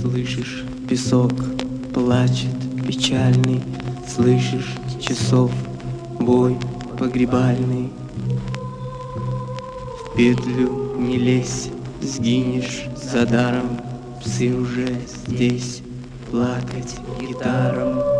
Слышишь, песок плачет печальный, Слышишь, часов бой погребальный. В петлю не лезь, сгинешь за даром, Псы уже здесь плакать гитаром.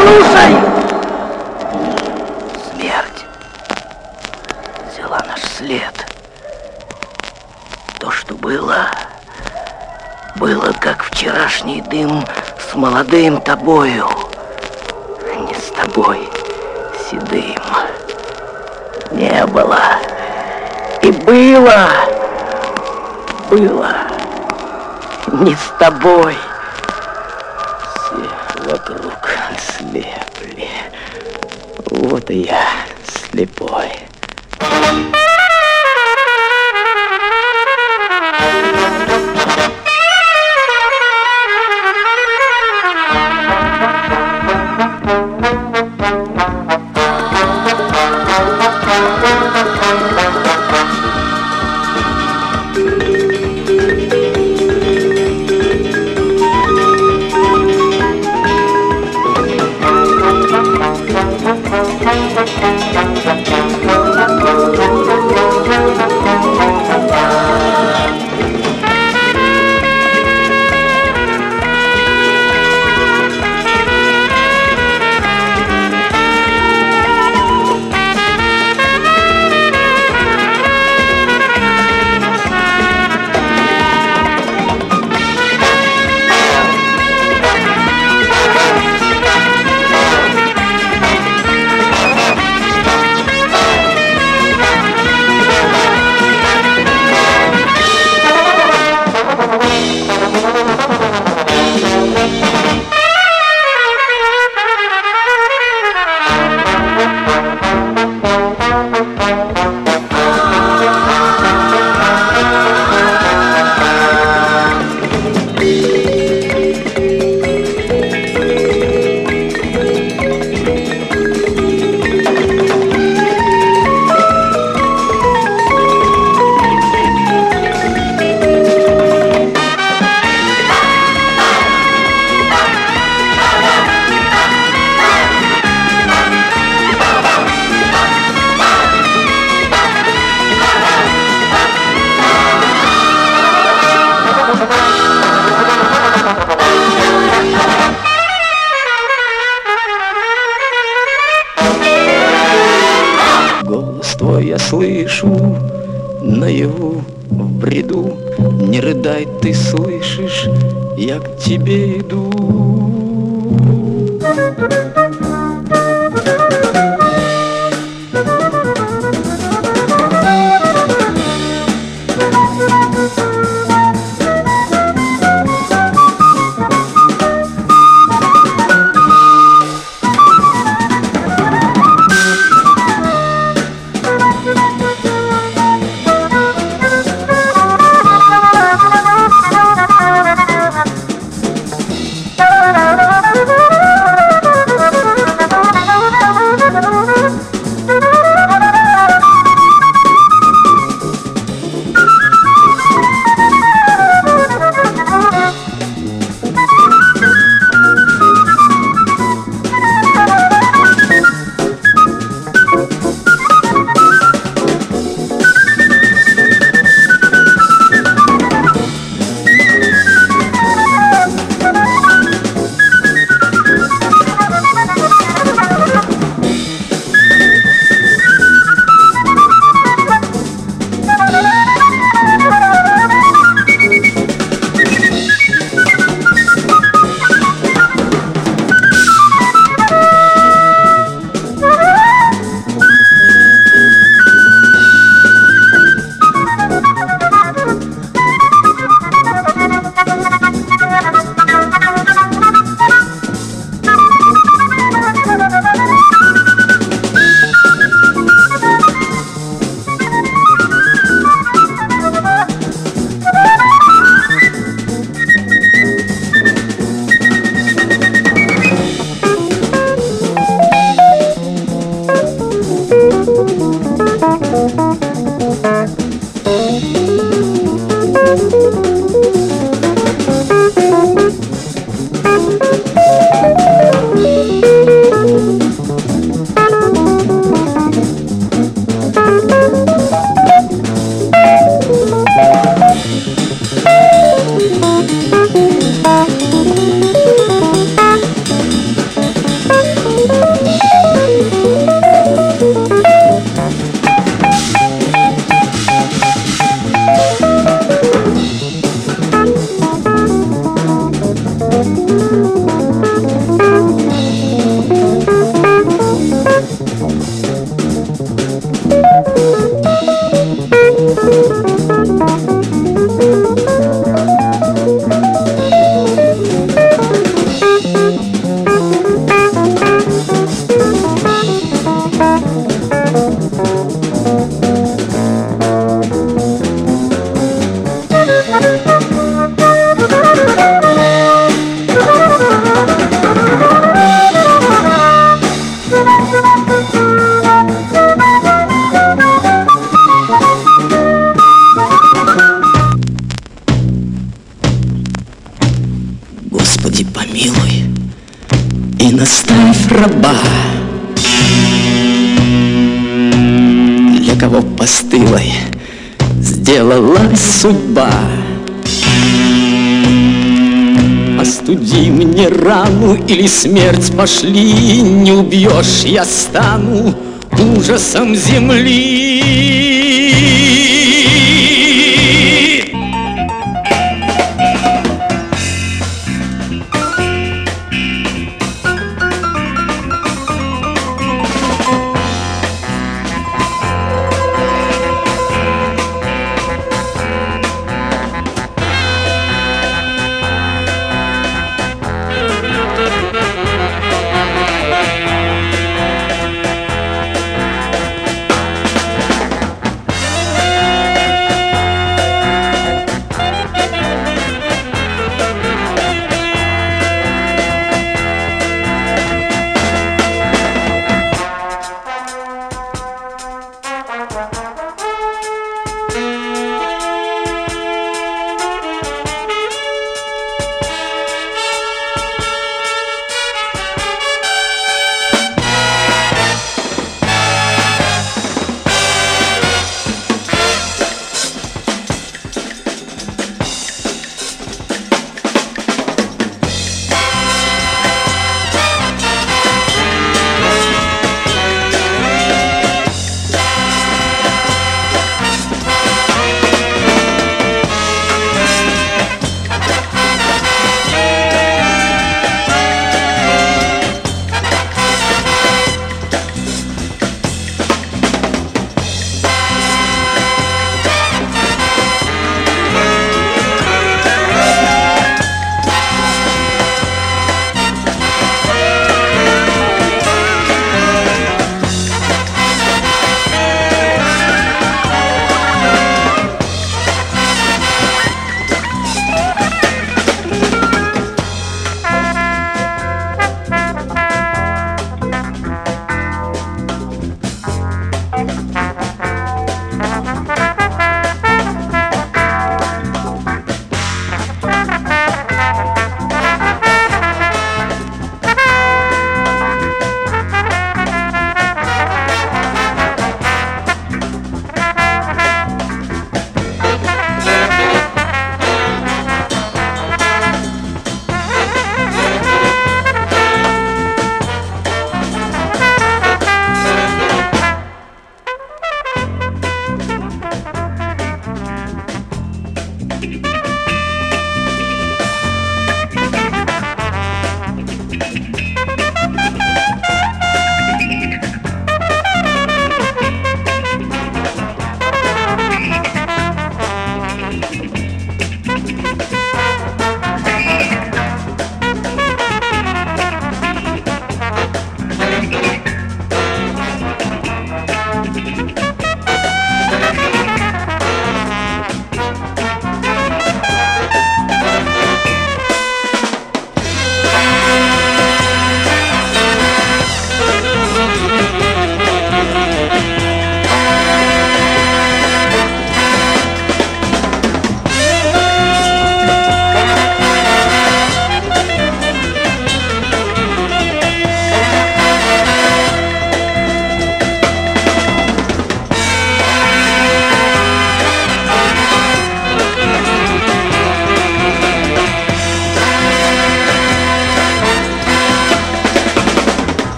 слушай! Смерть взяла наш след. То, что было, было как вчерашний дым с молодым тобою, а не с тобой седым. Не было и было, было не с тобой. Или смерть пошли, не убьешь, я стану ужасом земли.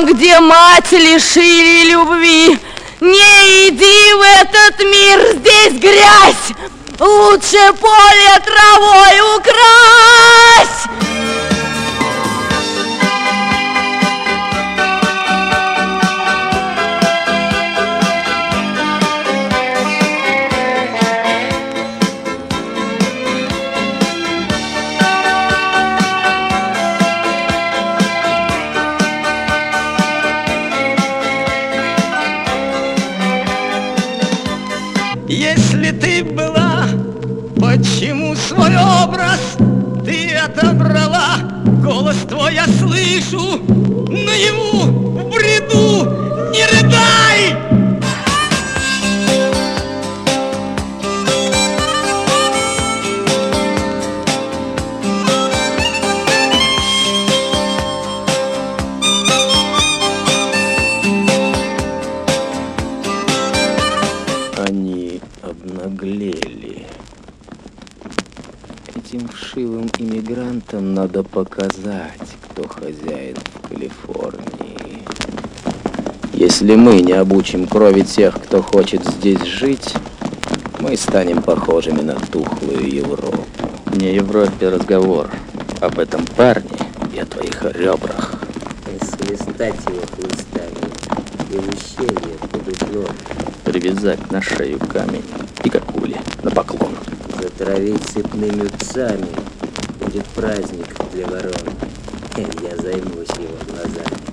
Там, где мать лишили любви. Не иди в этот мир, здесь грязь. Лучше поле травой укрась Если мы не обучим крови тех, кто хочет здесь жить, мы станем похожими на тухлую Европу. Не Европе разговор, об этом парне и о твоих ребрах. свистать его хлыстами и в ущелье под углом, Привязать на шею камень и как ули на поклон. затравить цепными псами. Будет праздник для ворон. Я займусь его глазами.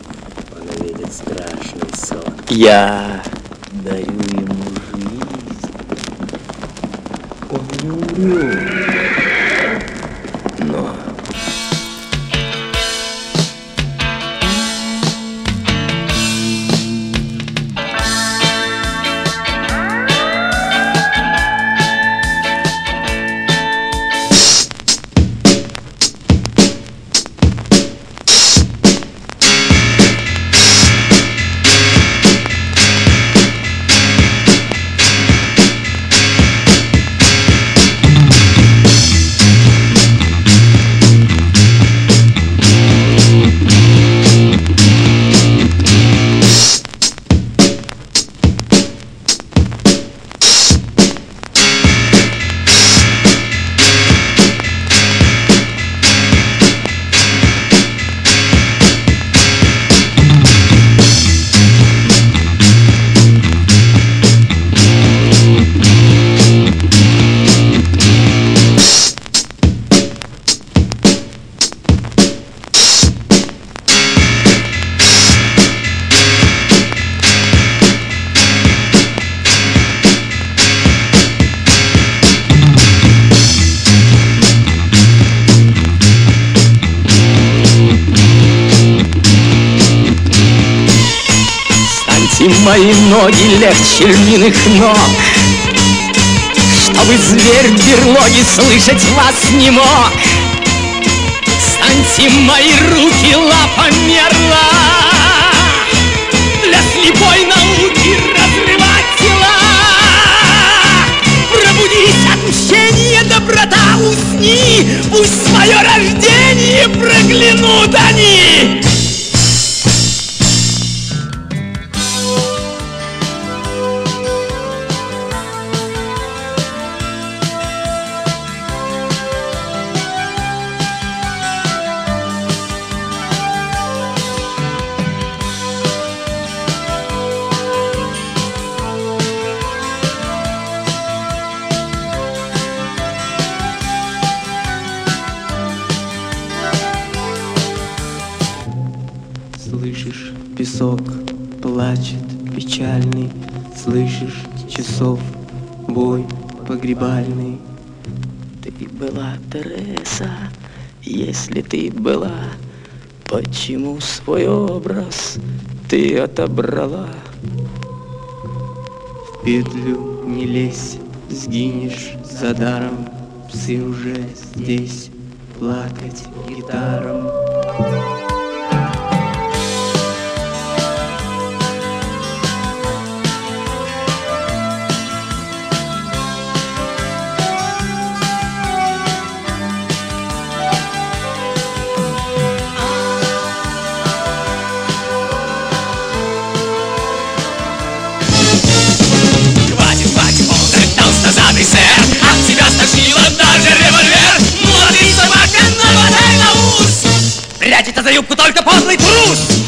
Он увидит страшный сон. Я дарю ему жизнь. Он не умрет. Львиных ног Чтобы зверь в берлоге слышать вас не мог. Станьте мои руки лапомерла Для слепой науки разрывать тела. Пробудись от мщения, доброта, усни Пусть свое рождение проглянут они свой образ ты отобрала? В петлю не лезь, сгинешь за даром, Псы уже здесь плакать гитаром. Хватит, Прячется за юбку только подлый трус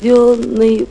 Нерожденный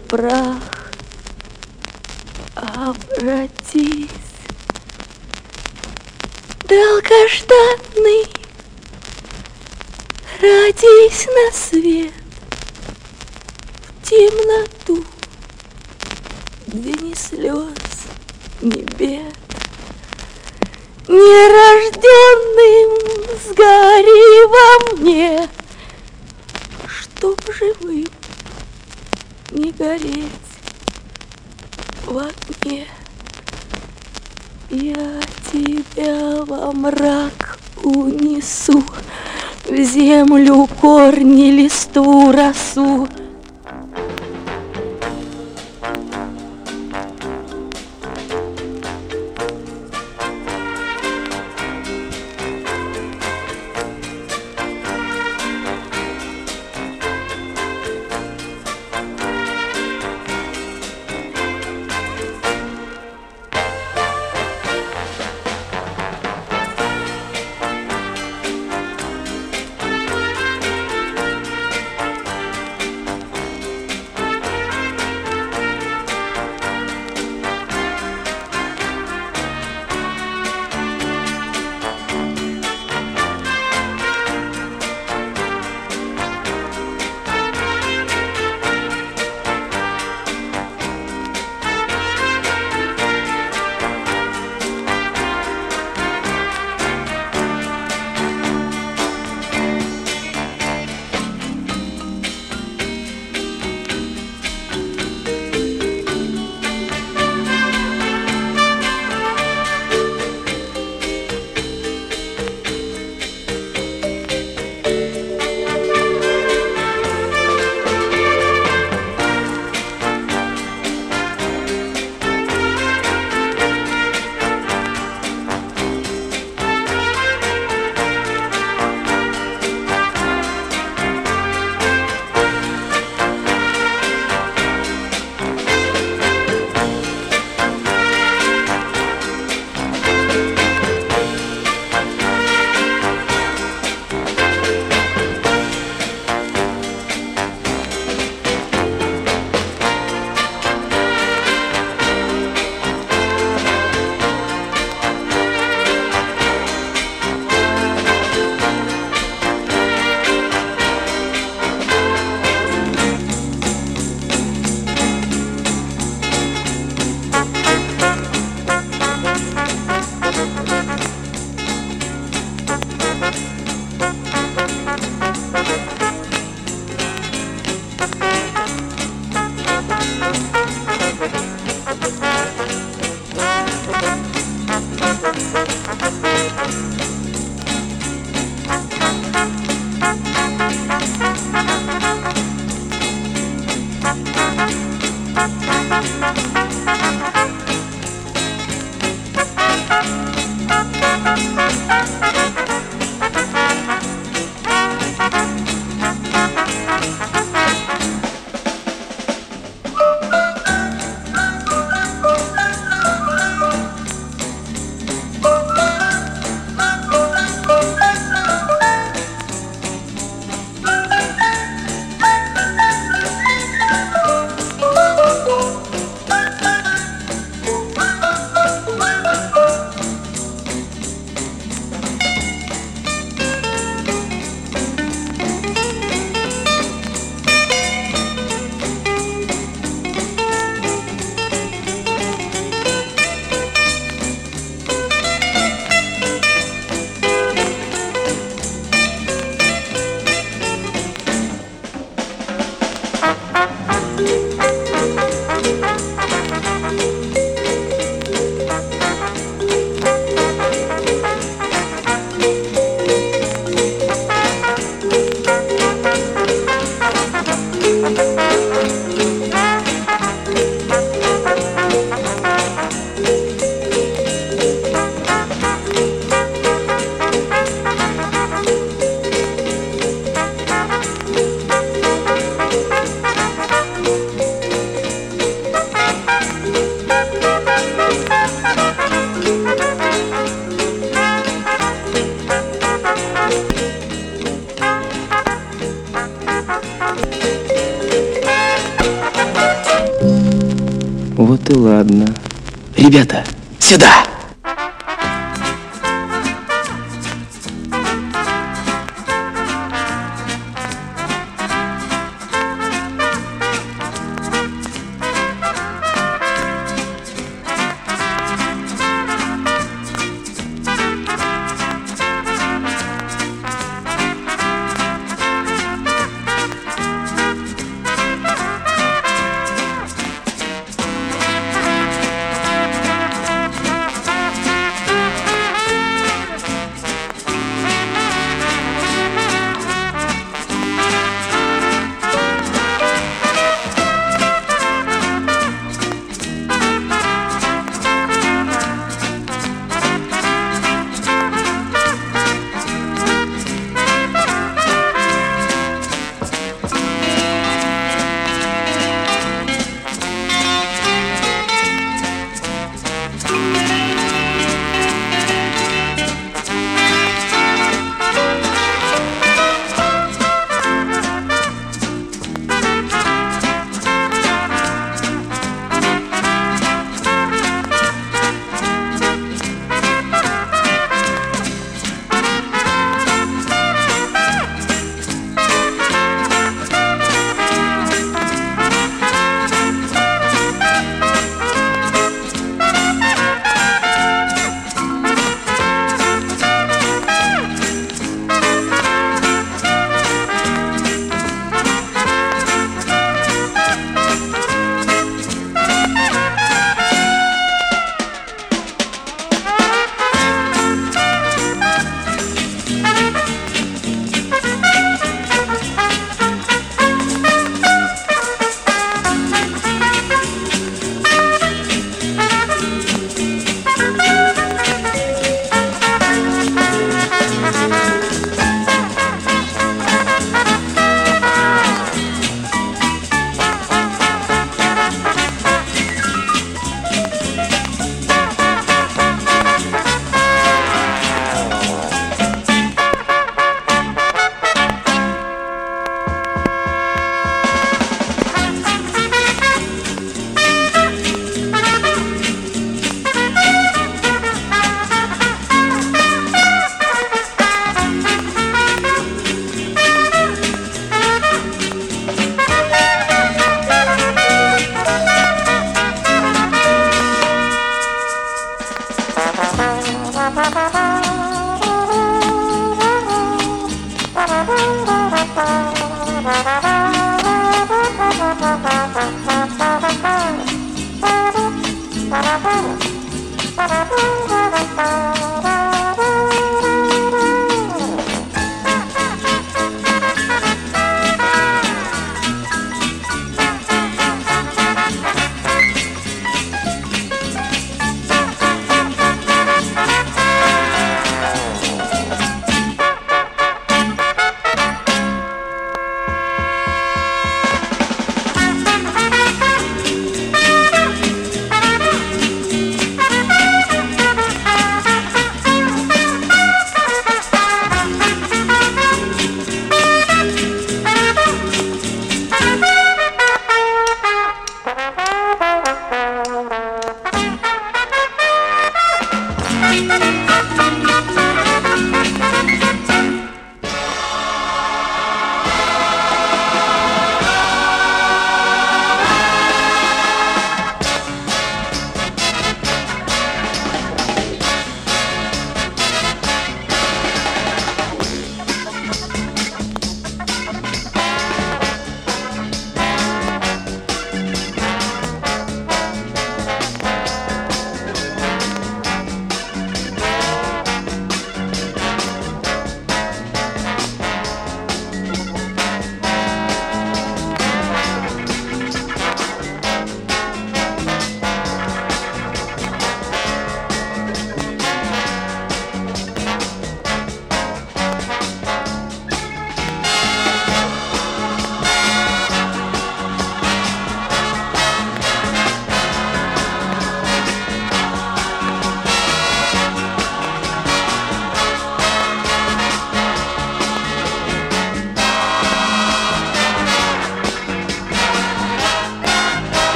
сюда!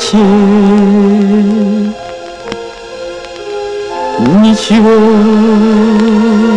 Ничей Ничего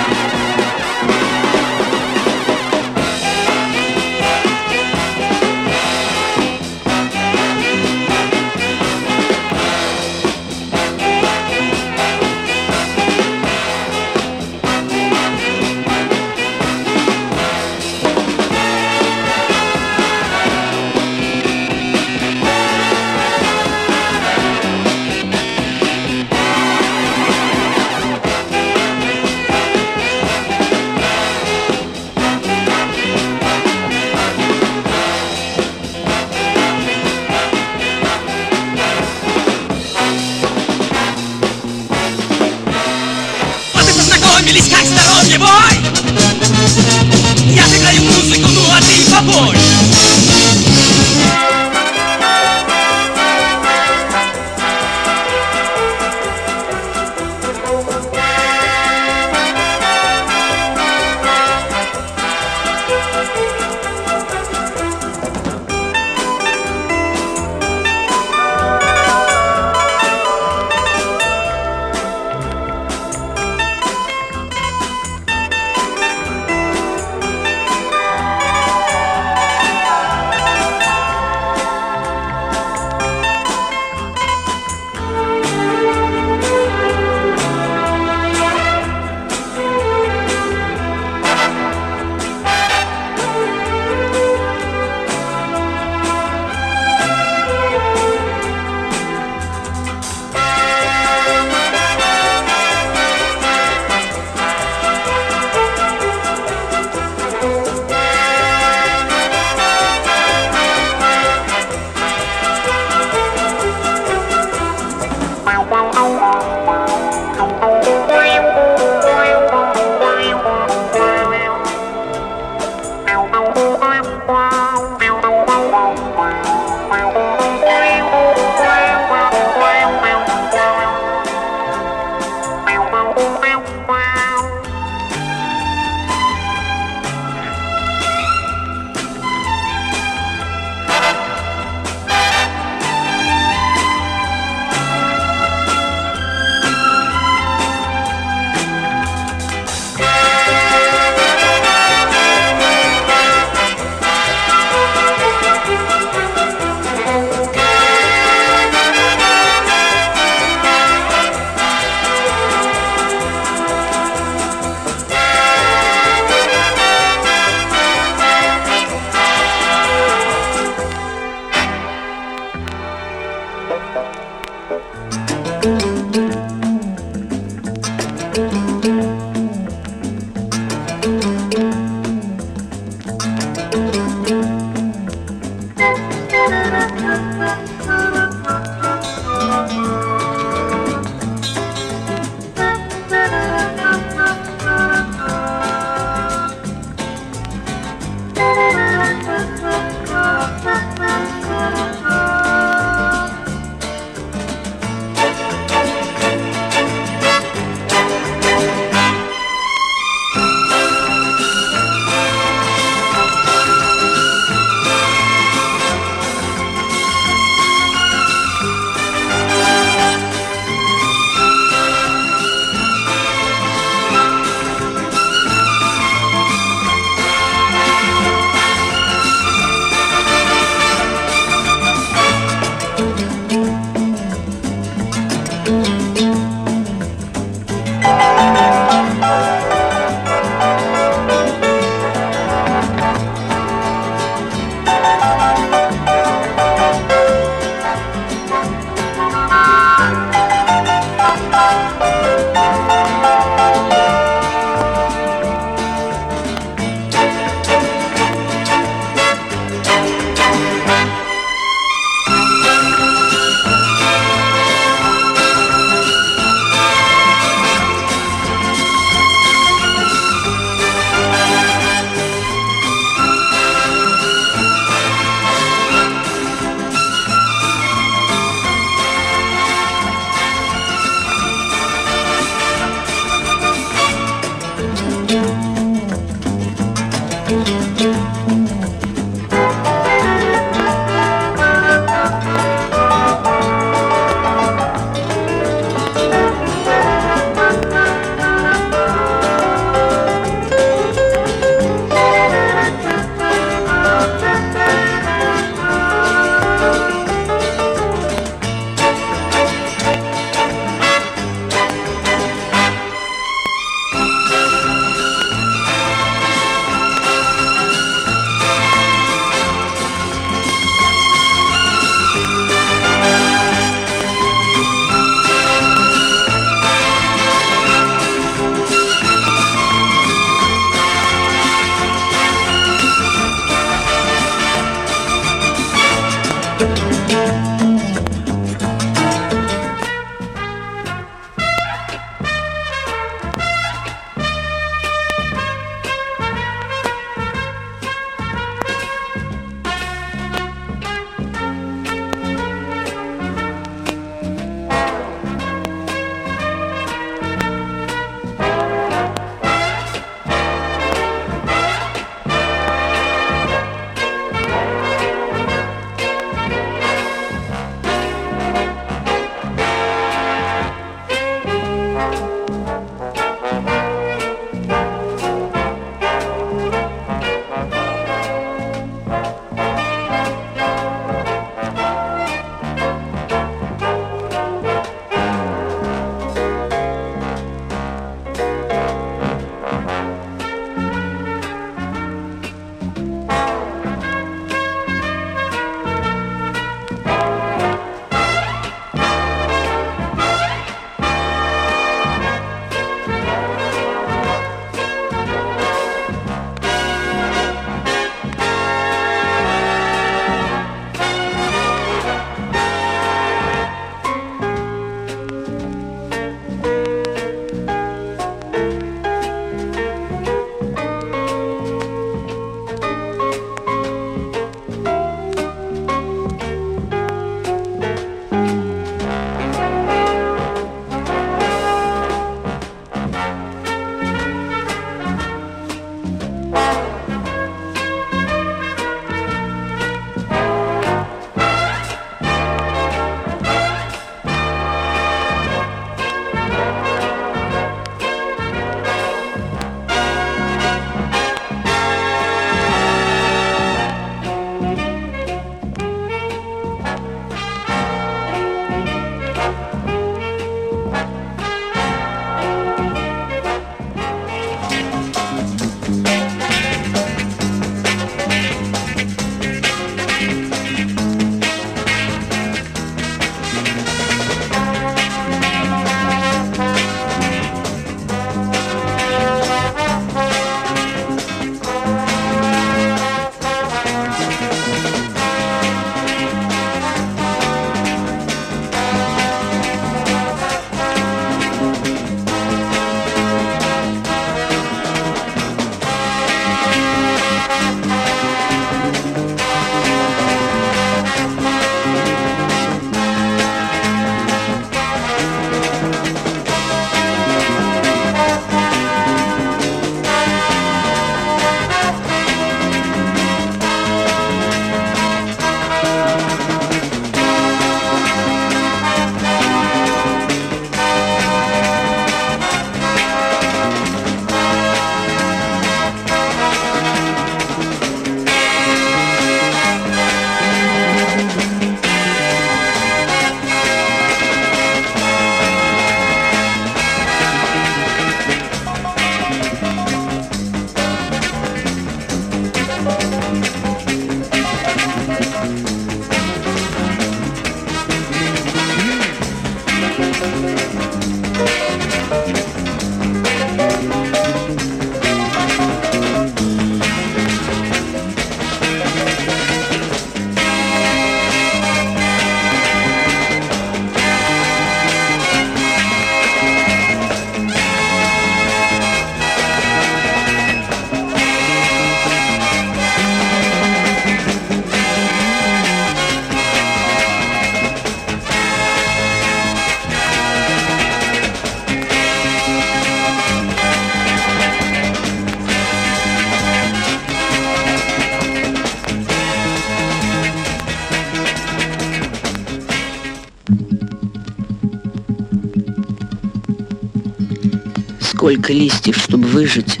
Сколько листьев, чтобы выжить,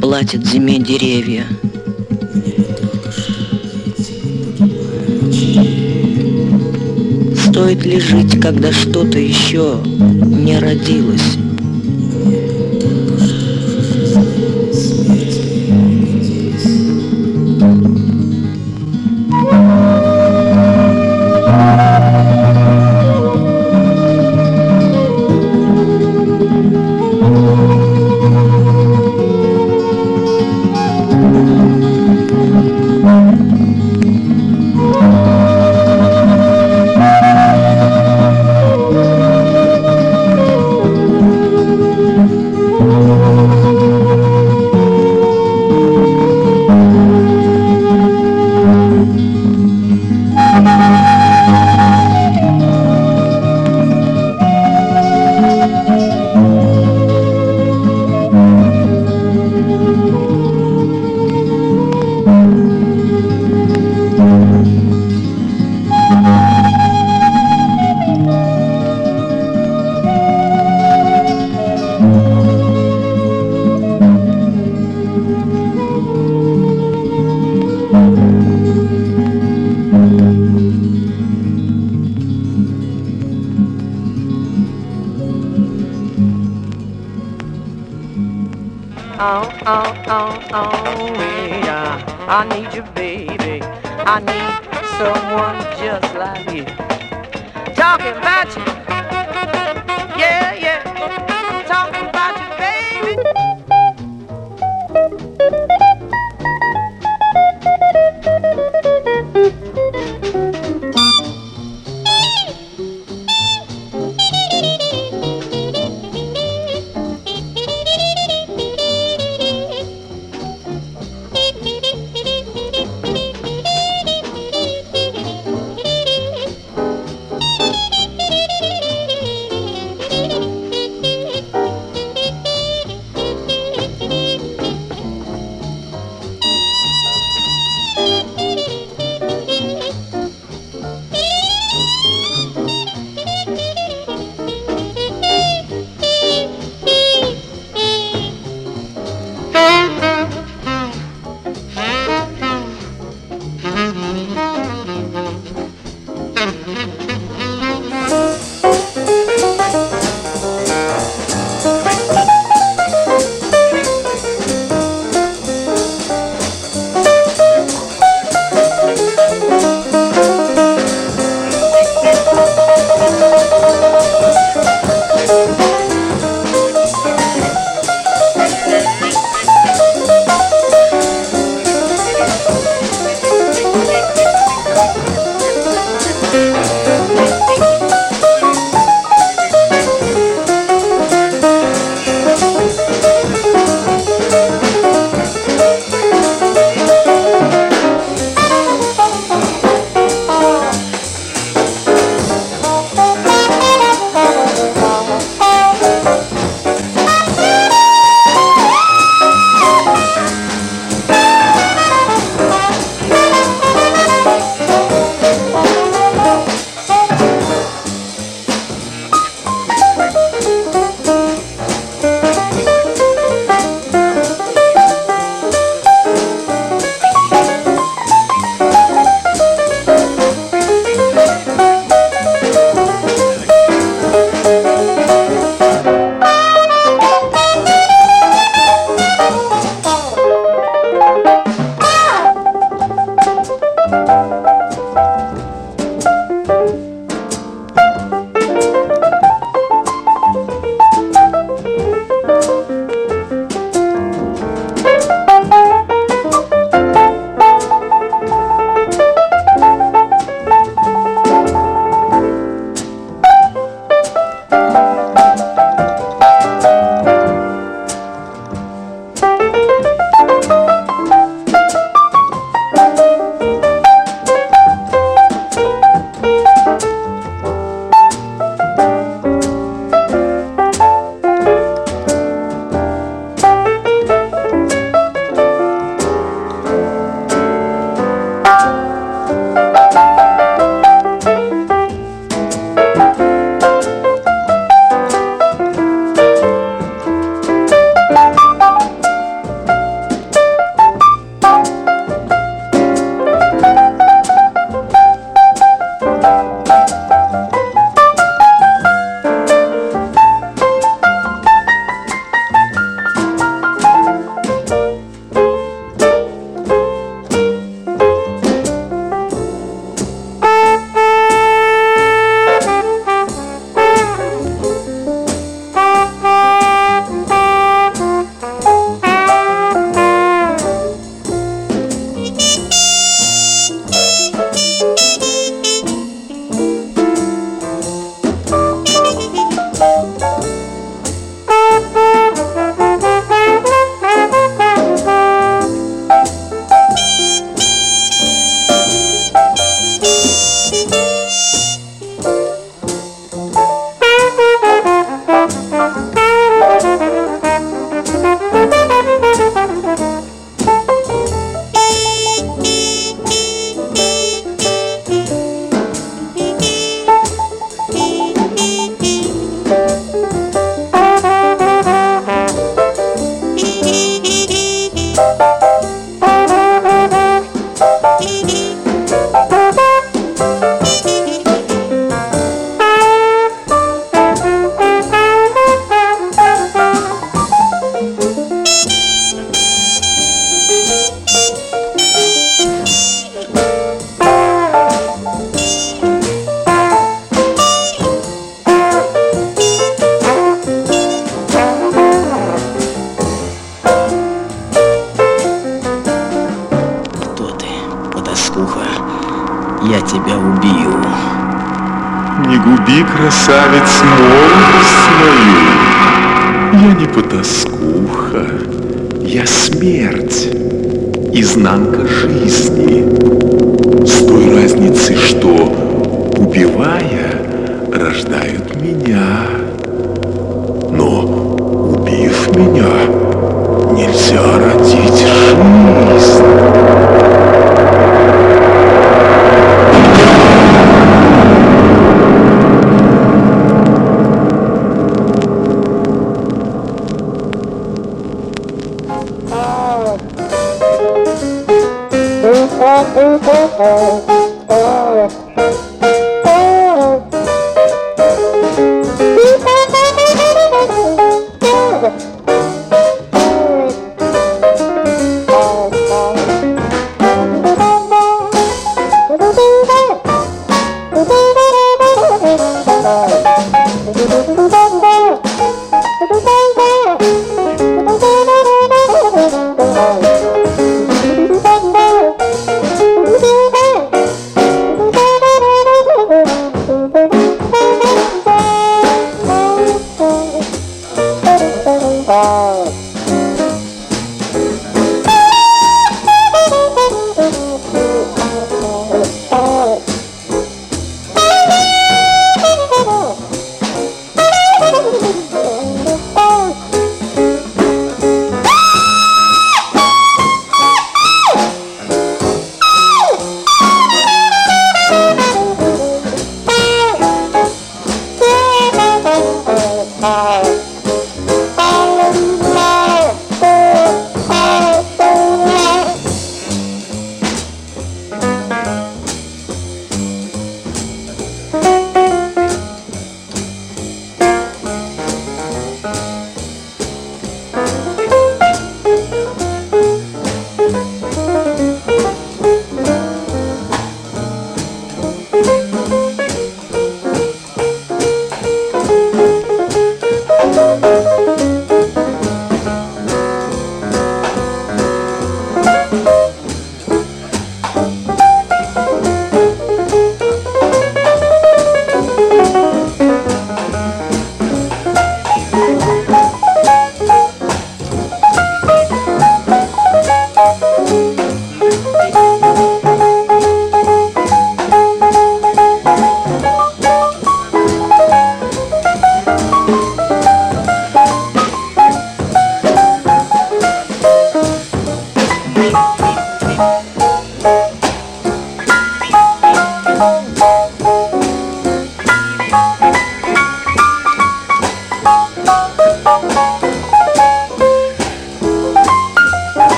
платят зиме деревья. Стоит ли жить, когда что-то еще не родилось?